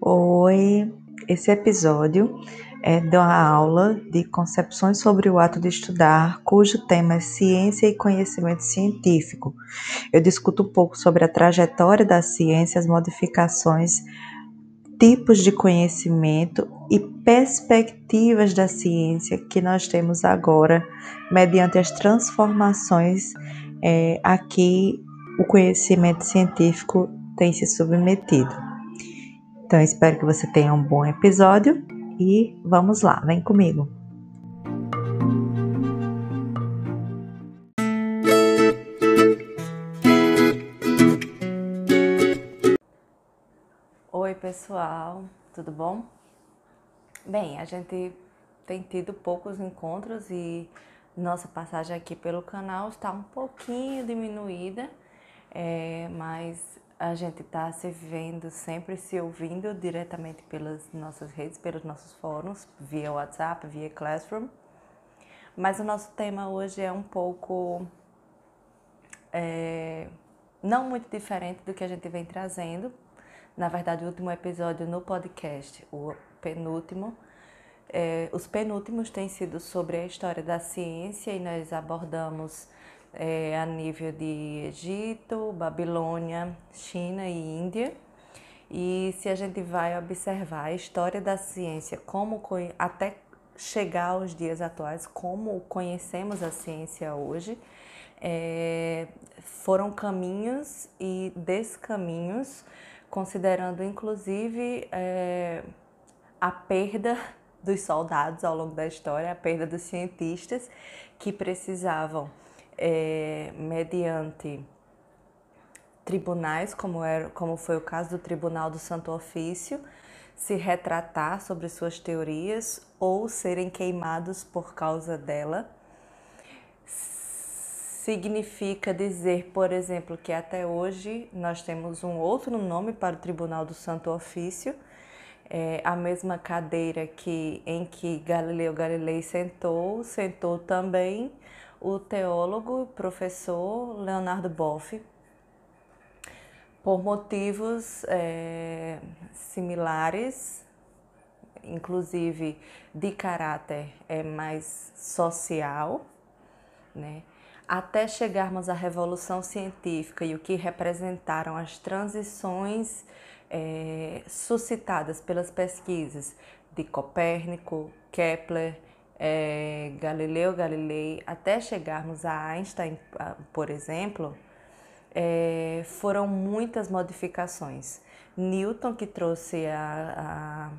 Oi, esse episódio é da aula de concepções sobre o ato de estudar, cujo tema é ciência e conhecimento científico. Eu discuto um pouco sobre a trajetória da ciência, as modificações, tipos de conhecimento e perspectivas da ciência que nós temos agora, mediante as transformações é, a que o conhecimento científico tem se submetido. Então, espero que você tenha um bom episódio e vamos lá, vem comigo. Oi, pessoal, tudo bom? Bem, a gente tem tido poucos encontros e nossa passagem aqui pelo canal está um pouquinho diminuída, é, mas a gente está se vendo sempre, se ouvindo diretamente pelas nossas redes, pelos nossos fóruns, via WhatsApp, via Classroom. Mas o nosso tema hoje é um pouco. É, não muito diferente do que a gente vem trazendo. Na verdade, o último episódio no podcast, o penúltimo, é, os penúltimos têm sido sobre a história da ciência e nós abordamos é, a nível de Egito, Babilônia, China e Índia. E se a gente vai observar a história da ciência, como até chegar aos dias atuais, como conhecemos a ciência hoje, é, foram caminhos e descaminhos, considerando inclusive é, a perda dos soldados ao longo da história, a perda dos cientistas que precisavam é, mediante tribunais, como, era, como foi o caso do Tribunal do Santo Ofício, se retratar sobre suas teorias ou serem queimados por causa dela. Significa dizer, por exemplo, que até hoje nós temos um outro nome para o Tribunal do Santo Ofício, é, a mesma cadeira que em que Galileu Galilei sentou, sentou também o teólogo professor Leonardo Boff, por motivos é, similares, inclusive de caráter é, mais social, né? até chegarmos à revolução científica e o que representaram as transições é, suscitadas pelas pesquisas de Copérnico, Kepler, é, Galileu Galilei, até chegarmos a Einstein, por exemplo, é, foram muitas modificações. Newton, que trouxe a, a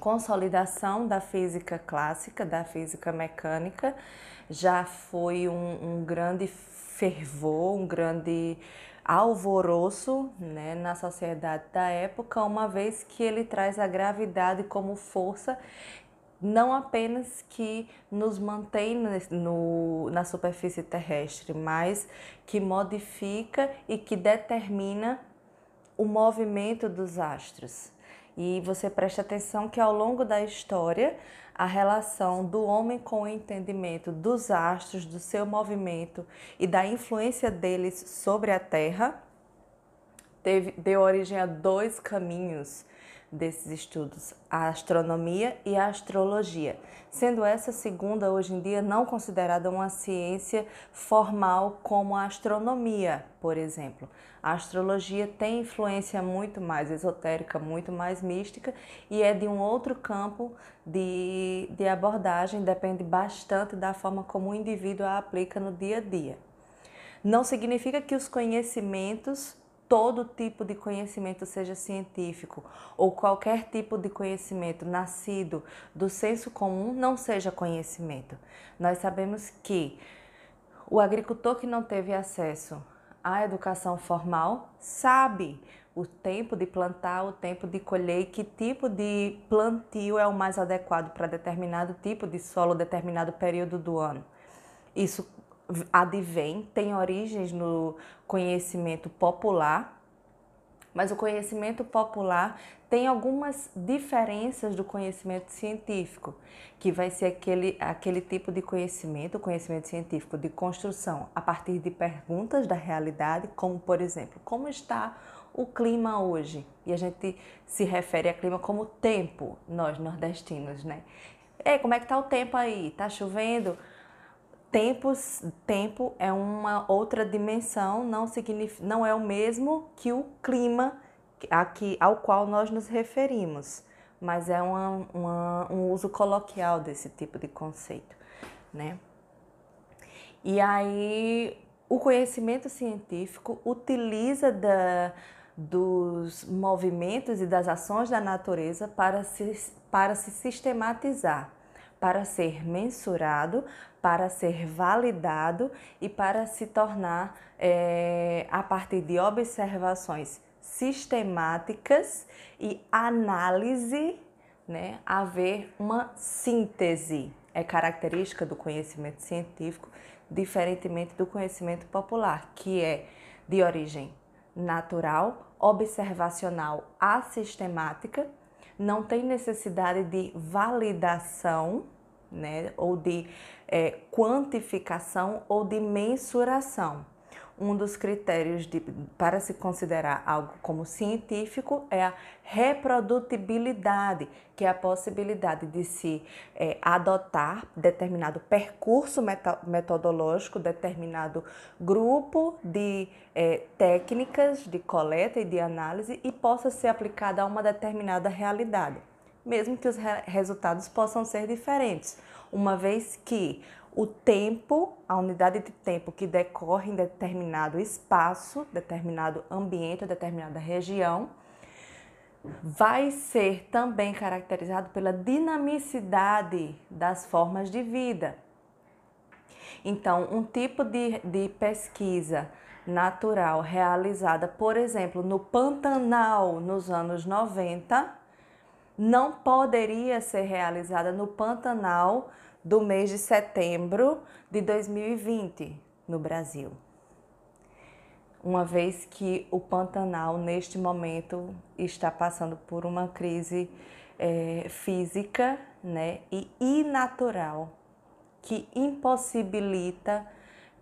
consolidação da física clássica, da física mecânica, já foi um, um grande fervor, um grande alvoroço né, na sociedade da época, uma vez que ele traz a gravidade como força não apenas que nos mantém no, na superfície terrestre, mas que modifica e que determina o movimento dos astros. E você preste atenção que ao longo da história, a relação do homem com o entendimento dos astros, do seu movimento e da influência deles sobre a Terra, teve, deu origem a dois caminhos desses estudos, a astronomia e a astrologia, sendo essa segunda hoje em dia não considerada uma ciência formal como a astronomia, por exemplo. A astrologia tem influência muito mais esotérica, muito mais mística e é de um outro campo de, de abordagem, depende bastante da forma como o indivíduo a aplica no dia a dia. Não significa que os conhecimentos todo tipo de conhecimento, seja científico ou qualquer tipo de conhecimento nascido do senso comum, não seja conhecimento. Nós sabemos que o agricultor que não teve acesso à educação formal sabe o tempo de plantar, o tempo de colher e que tipo de plantio é o mais adequado para determinado tipo de solo, determinado período do ano. Isso advém, tem origens no conhecimento popular, Mas o conhecimento popular tem algumas diferenças do conhecimento científico, que vai ser aquele, aquele tipo de conhecimento, conhecimento científico de construção a partir de perguntas da realidade, como por exemplo, como está o clima hoje? E a gente se refere a clima como tempo, nós nordestinos, né? Ei, como é que tá o tempo aí? Tá chovendo? Tempos, tempo é uma outra dimensão, não, significa, não é o mesmo que o clima aqui, ao qual nós nos referimos, mas é uma, uma, um uso coloquial desse tipo de conceito, né? E aí, o conhecimento científico utiliza da, dos movimentos e das ações da natureza para se, para se sistematizar, para ser mensurado, para ser validado e para se tornar, é, a partir de observações sistemáticas e análise, né, haver uma síntese. É característica do conhecimento científico, diferentemente do conhecimento popular, que é de origem natural, observacional, assistemática, não tem necessidade de validação, né, ou de é, quantificação ou de mensuração um dos critérios de, para se considerar algo como científico é a reprodutibilidade, que é a possibilidade de se é, adotar determinado percurso metodológico, determinado grupo de é, técnicas de coleta e de análise e possa ser aplicada a uma determinada realidade, mesmo que os re resultados possam ser diferentes, uma vez que o tempo, a unidade de tempo que decorre em determinado espaço, determinado ambiente, determinada região, vai ser também caracterizado pela dinamicidade das formas de vida. Então, um tipo de, de pesquisa natural realizada, por exemplo, no Pantanal nos anos 90, não poderia ser realizada no Pantanal do mês de setembro de 2020 no Brasil. Uma vez que o Pantanal, neste momento, está passando por uma crise é, física né, e inatural que impossibilita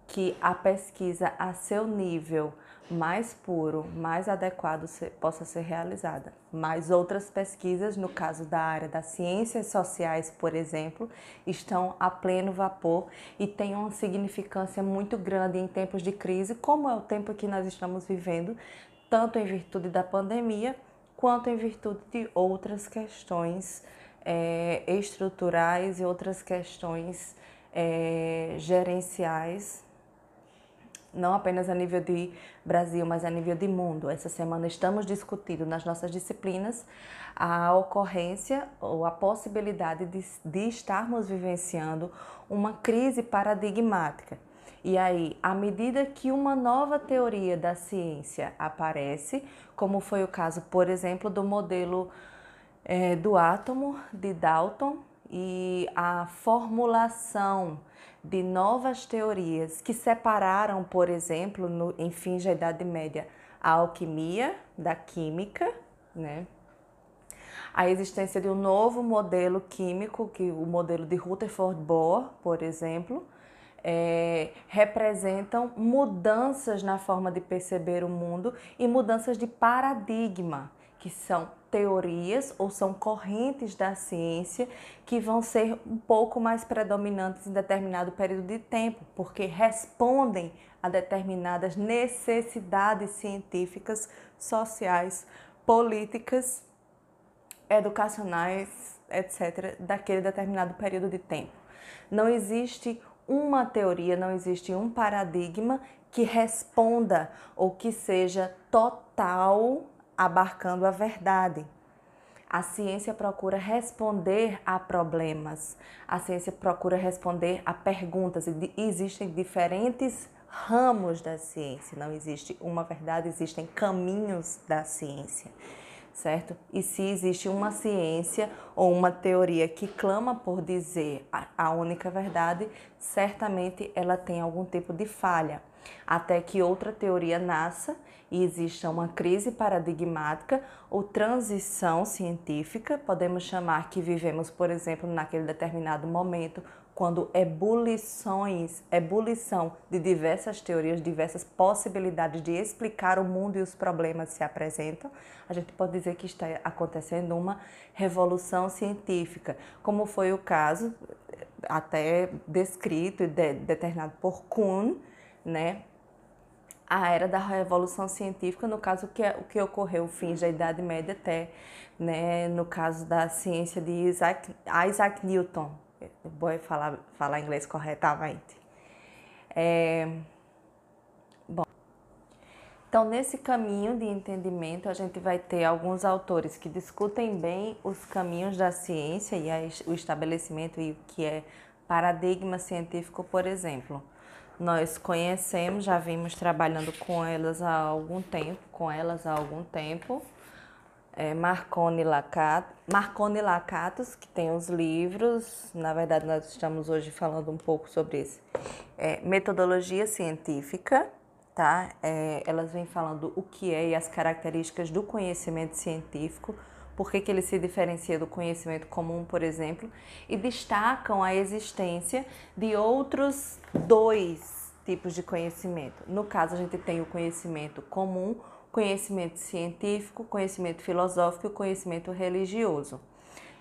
que a pesquisa a seu nível mais puro, mais adequado possa ser realizada. Mas outras pesquisas, no caso da área das ciências sociais, por exemplo, estão a pleno vapor e têm uma significância muito grande em tempos de crise, como é o tempo que nós estamos vivendo, tanto em virtude da pandemia quanto em virtude de outras questões é, estruturais e outras questões é, gerenciais não apenas a nível de Brasil, mas a nível de mundo. Essa semana estamos discutindo nas nossas disciplinas a ocorrência ou a possibilidade de, de estarmos vivenciando uma crise paradigmática. E aí, à medida que uma nova teoria da ciência aparece, como foi o caso, por exemplo, do modelo é, do átomo de Dalton e a formulação de novas teorias que separaram, por exemplo, no, em fins da Idade Média, a alquimia da química, né? a existência de um novo modelo químico, que o modelo de Rutherford Bohr, por exemplo, é, representam mudanças na forma de perceber o mundo e mudanças de paradigma, que são teorias ou são correntes da ciência que vão ser um pouco mais predominantes em determinado período de tempo, porque respondem a determinadas necessidades científicas, sociais, políticas, educacionais, etc., daquele determinado período de tempo. Não existe uma teoria, não existe um paradigma que responda ou que seja total abarcando a verdade. A ciência procura responder a problemas, a ciência procura responder a perguntas. E existem diferentes ramos da ciência, não existe uma verdade, existem caminhos da ciência, certo? E se existe uma ciência ou uma teoria que clama por dizer a única verdade, certamente ela tem algum tipo de falha. Até que outra teoria nasça e exista uma crise paradigmática ou transição científica, podemos chamar que vivemos, por exemplo, naquele determinado momento, quando ebulições, ebulição de diversas teorias, diversas possibilidades de explicar o mundo e os problemas se apresentam, a gente pode dizer que está acontecendo uma revolução científica, como foi o caso até descrito e de, determinado por Kuhn, né, a era da revolução científica, no caso que é, o que ocorreu fins da Idade Média até, né, no caso da ciência de Isaac, Isaac Newton, vou falar falar inglês corretamente. É, bom, então nesse caminho de entendimento a gente vai ter alguns autores que discutem bem os caminhos da ciência e o estabelecimento e o que é paradigma científico, por exemplo nós conhecemos, já vimos trabalhando com elas há algum tempo, com elas há algum tempo. É Marconi, Lacat, Marconi Lacatos, que tem os livros, na verdade nós estamos hoje falando um pouco sobre isso. É, metodologia científica, tá? É, elas vêm falando o que é e as características do conhecimento científico, por que, que ele se diferencia do conhecimento comum, por exemplo, e destacam a existência de outros dois tipos de conhecimento. No caso, a gente tem o conhecimento comum, conhecimento científico, conhecimento filosófico e conhecimento religioso.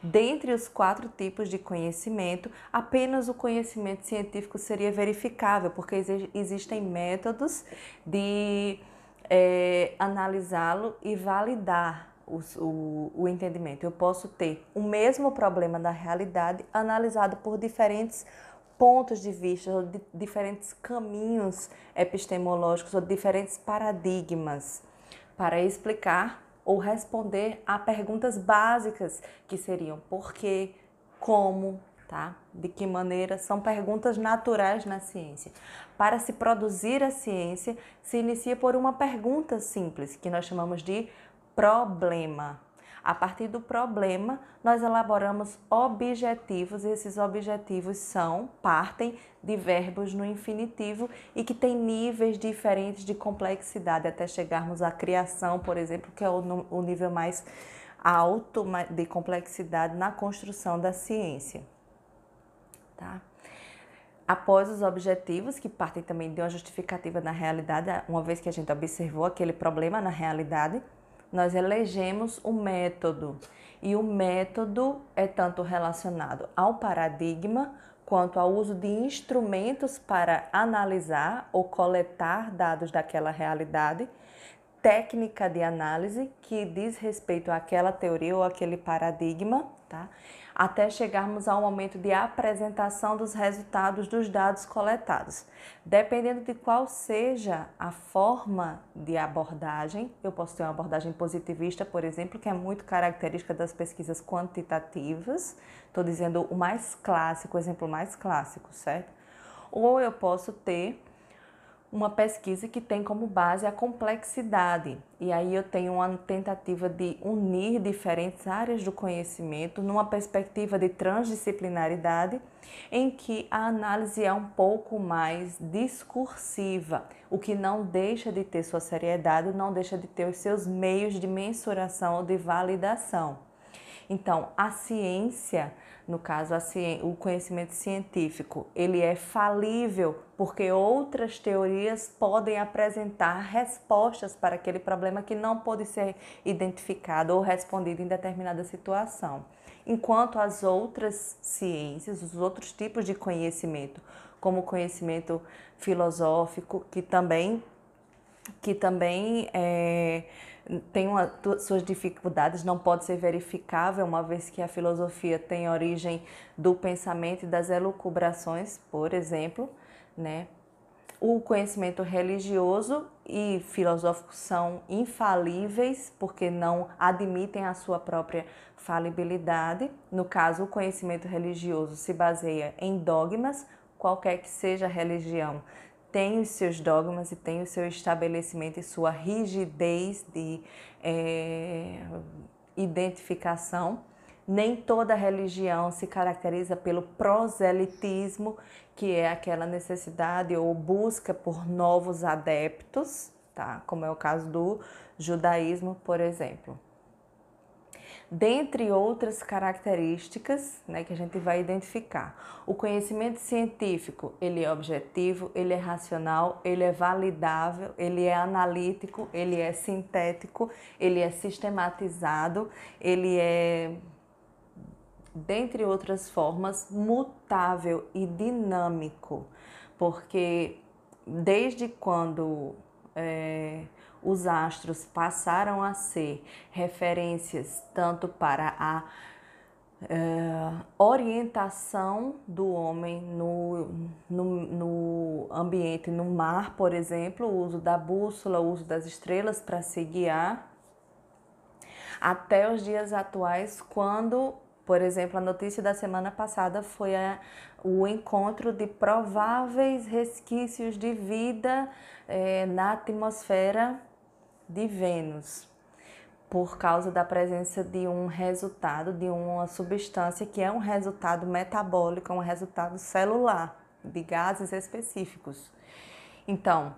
Dentre os quatro tipos de conhecimento, apenas o conhecimento científico seria verificável, porque existem métodos de é, analisá-lo e validar o, o, o entendimento. Eu posso ter o mesmo problema da realidade analisado por diferentes pontos de vista, ou de, diferentes caminhos epistemológicos, ou diferentes paradigmas para explicar ou responder a perguntas básicas que seriam por quê, como, tá? De que maneira são perguntas naturais na ciência. Para se produzir a ciência, se inicia por uma pergunta simples, que nós chamamos de problema. A partir do problema, nós elaboramos objetivos, e esses objetivos são, partem de verbos no infinitivo e que têm níveis diferentes de complexidade, até chegarmos à criação, por exemplo, que é o, nível mais alto de complexidade na construção da ciência. Tá? Após os objetivos, que partem também de uma justificativa na realidade, uma vez que a gente observou aquele problema na realidade, nós elegemos o método. E o método é tanto relacionado ao paradigma quanto ao uso de instrumentos para analisar ou coletar dados daquela realidade, técnica de análise que diz respeito àquela teoria ou aquele paradigma, tá? Até chegarmos ao momento de apresentação dos resultados dos dados coletados. Dependendo de qual seja a forma de abordagem, eu posso ter uma abordagem positivista, por exemplo, que é muito característica das pesquisas quantitativas. Estou dizendo o mais clássico, o exemplo mais clássico, certo? Ou eu posso ter uma pesquisa que tem como base a complexidade. E aí eu tenho uma tentativa de unir diferentes áreas do conhecimento numa perspectiva de transdisciplinaridade, em que a análise é um pouco mais discursiva, o que não deixa de ter sua seriedade, não deixa de ter os seus meios de mensuração ou de validação. Então, a ciência no caso o conhecimento científico, ele é falível porque outras teorias podem apresentar respostas para aquele problema que não pode ser identificado ou respondido em determinada situação. Enquanto as outras ciências, os outros tipos de conhecimento, como o conhecimento filosófico, que também que também é, tem uma, suas dificuldades, não pode ser verificável, uma vez que a filosofia tem origem do pensamento e das elucubrações, por exemplo, né? O conhecimento religioso e filosófico são infalíveis porque não admitem a sua própria falibilidade. No caso, o conhecimento religioso se baseia em dogmas, qualquer que seja a religião, tem os seus dogmas e tem o seu estabelecimento e sua rigidez de é, identificação, Nem toda religião se caracteriza pelo proselitismo, que é aquela necessidade ou busca por novos adeptos, tá? Como é o caso do judaísmo, por exemplo dentre outras características né, que a gente vai identificar. O conhecimento científico, ele é objetivo, ele é racional, ele é validável, ele é analítico, ele é sintético, ele é sistematizado, ele é, dentre outras formas, mutável e dinâmico, porque desde quando é, os astros passaram a ser referências tanto para a uh, orientação do homem no, no, no, ambiente, no mar, por exemplo, o uso da bússola, o uso das estrelas para se guiar, até os dias atuais, quando, por exemplo, a notícia da semana passada foi a, o encontro de prováveis resquícios de vida eh, na atmosfera de Vênus, por causa da presença de um resultado, de uma substância que é um resultado metabólico, é um resultado celular, de gases específicos. Então,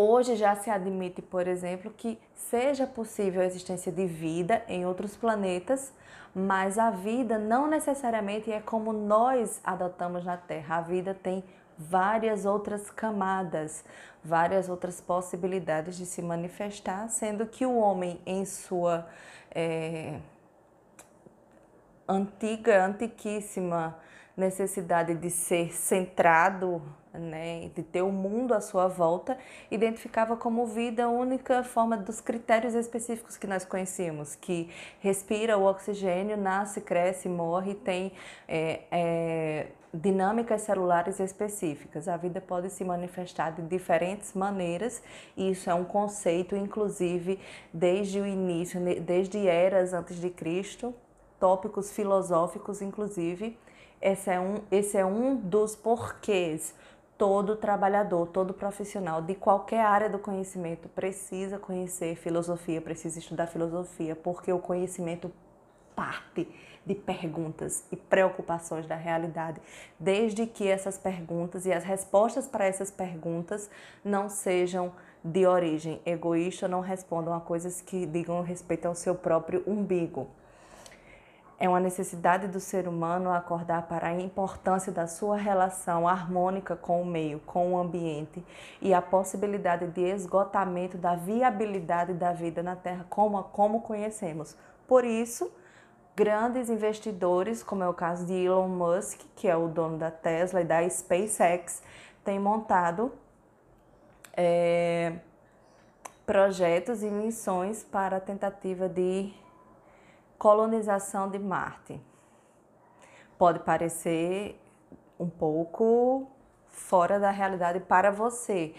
hoje já se admite, por exemplo, que seja possível a existência de vida em outros planetas, mas a vida não necessariamente é como nós adotamos na Terra. A vida tem várias outras camadas, várias outras possibilidades de se manifestar, sendo que o homem, em sua é, antiga, antiquíssima necessidade de ser centrado, né, de ter o mundo à sua volta, identificava como vida a única forma dos critérios específicos que nós conhecíamos, que respira o oxigênio, nasce, cresce, morre, tem é, é, dinâmicas celulares específicas. A vida pode se manifestar de diferentes maneiras, e isso é um conceito, inclusive, desde o início, desde eras antes de Cristo, tópicos filosóficos, inclusive, esse é um, esse é um dos porquês. Todo trabalhador, todo profissional de qualquer área do conhecimento precisa conhecer filosofia, precisa estudar filosofia, porque o conhecimento parte de perguntas e preocupações da realidade, desde que essas perguntas e as respostas para essas perguntas não sejam de origem egoísta, não respondam a coisas que digam respeito ao seu próprio umbigo. É uma necessidade do ser humano acordar para a importância da sua relação harmônica com o meio, com o ambiente e a possibilidade de esgotamento da viabilidade da vida na Terra como, como conhecemos. Por isso, grandes investidores, como é o caso de Elon Musk, que é o dono da Tesla e da SpaceX, têm montado é, projetos e missões para a tentativa de colonização de Marte. Pode parecer um pouco fora da realidade para você,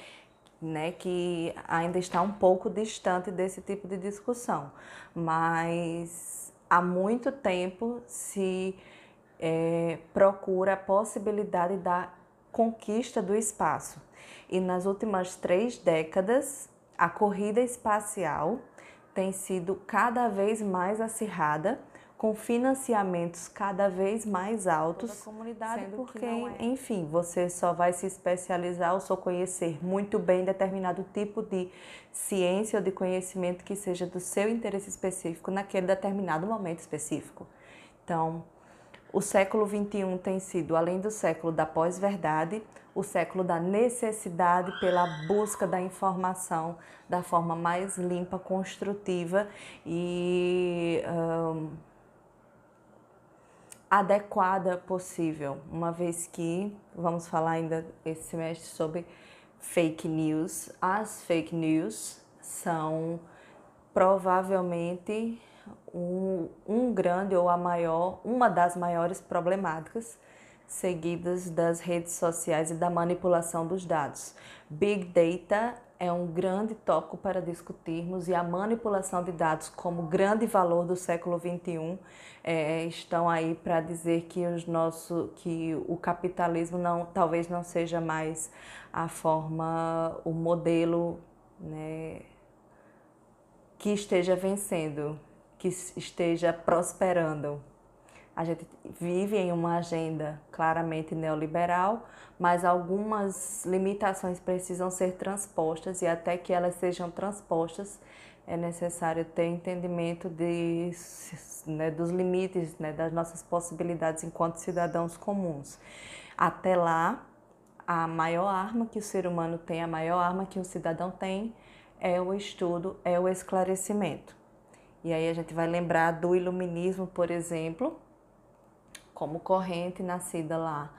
né, que ainda está um pouco distante desse tipo de discussão, mas há muito tempo se é, procura a possibilidade da conquista do espaço. E nas últimas três décadas, a corrida espacial tem sido cada vez mais acirrada, com financiamentos cada vez mais altos, comunidade porque, é. enfim, você só vai se especializar ou só conhecer muito bem determinado tipo de ciência ou de conhecimento que seja do seu interesse específico naquele determinado momento específico. Então, o século XXI tem sido, além do século da pós-verdade, o século da necessidade pela busca da informação da forma mais limpa, construtiva e um, adequada possível, uma vez que vamos falar ainda esse semestre sobre fake news. As fake news são provavelmente um, um grande ou a maior, uma das maiores problemáticas seguidas das redes sociais e da manipulação dos dados. Big Data é um grande tópico para discutirmos e a manipulação de dados como grande valor do século XXI é, estão aí para dizer que, os nosso, que o capitalismo não, talvez não seja mais a forma, o modelo né, que esteja vencendo que esteja prosperando. A gente vive em uma agenda claramente neoliberal, mas algumas limitações precisam ser transpostas e até que elas sejam transpostas é necessário ter entendimento de, né, dos limites né, das nossas possibilidades enquanto cidadãos comuns. Até lá, a maior arma que o ser humano tem, a maior arma que um cidadão tem é o estudo, é o esclarecimento. E aí a gente vai lembrar do iluminismo, por exemplo, como corrente nascida lá,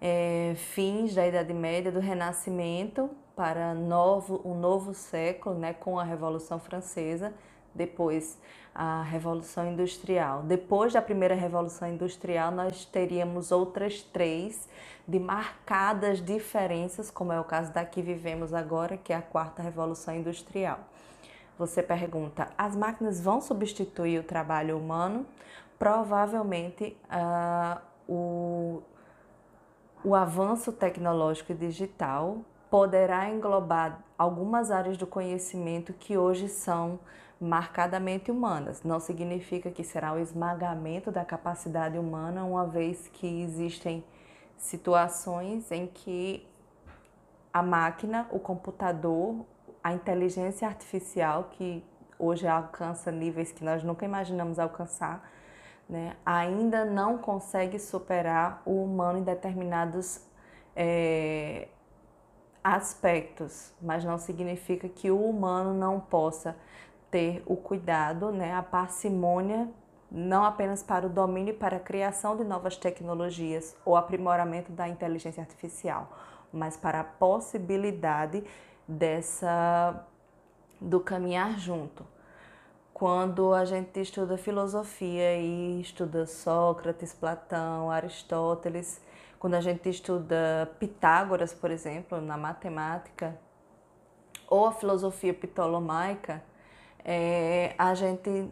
é, fins da Idade Média, do Renascimento para novo, um novo século, né, com a Revolução Francesa, depois a Revolução Industrial. Depois da primeira Revolução Industrial, nós teríamos outras três de marcadas diferenças, como é o caso da que vivemos agora, que é a quarta Revolução Industrial. Você pergunta: as máquinas vão substituir o trabalho humano? provavelmente uh, o, o avanço tecnológico e digital poderá englobar algumas áreas do conhecimento que hoje são marcadamente humanas. Não significa que será o esmagamento da capacidade humana, uma vez que existem situações em que a máquina, o computador, a inteligência artificial, que hoje alcança níveis que nós nunca imaginamos alcançar, né, ainda não consegue superar o humano em determinados é, aspectos, mas não significa que o humano não possa ter o cuidado, né, a parcimônia, não apenas para o domínio e para a criação de novas tecnologias ou aprimoramento da inteligência artificial, mas para a possibilidade dessa do caminhar junto. Quando a gente estuda filosofia e estuda Sócrates, Platão, Aristóteles, quando a gente estuda Pitágoras, por exemplo, na matemática, ou a filosofia ptolomaica, é, a gente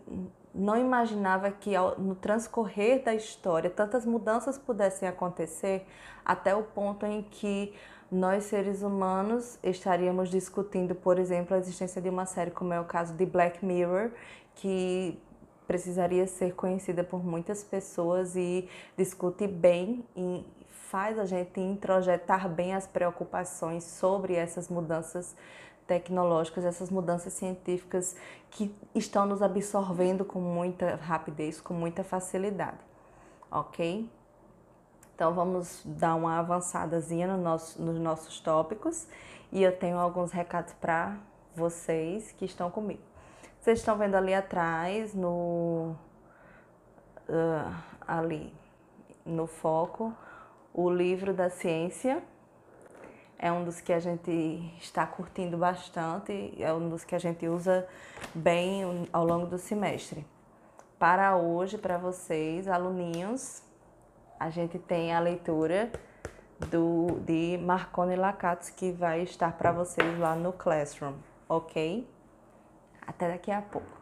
não imaginava que no transcorrer da história tantas mudanças pudessem acontecer até o ponto em que nós seres humanos estaríamos discutindo, por exemplo, a existência de uma série como é o caso de Black Mirror, que precisaria ser conhecida por muitas pessoas e discute bem e faz a gente introjetar bem as preocupações sobre essas mudanças tecnológicas, essas mudanças científicas que estão nos absorvendo com muita rapidez, com muita facilidade, ok? Então vamos dar uma avançadazinha no nosso, nos nossos tópicos e eu tenho alguns recados para vocês que estão comigo. Vocês estão vendo ali atrás, no uh, ali no foco, o livro da ciência. É um dos que a gente está curtindo bastante, é um dos que a gente usa bem ao longo do semestre. Para hoje, para vocês, aluninhos, a gente tem a leitura do de Marconi Lacatos, que vai estar para vocês lá no Classroom, ok? Até daqui a pouco.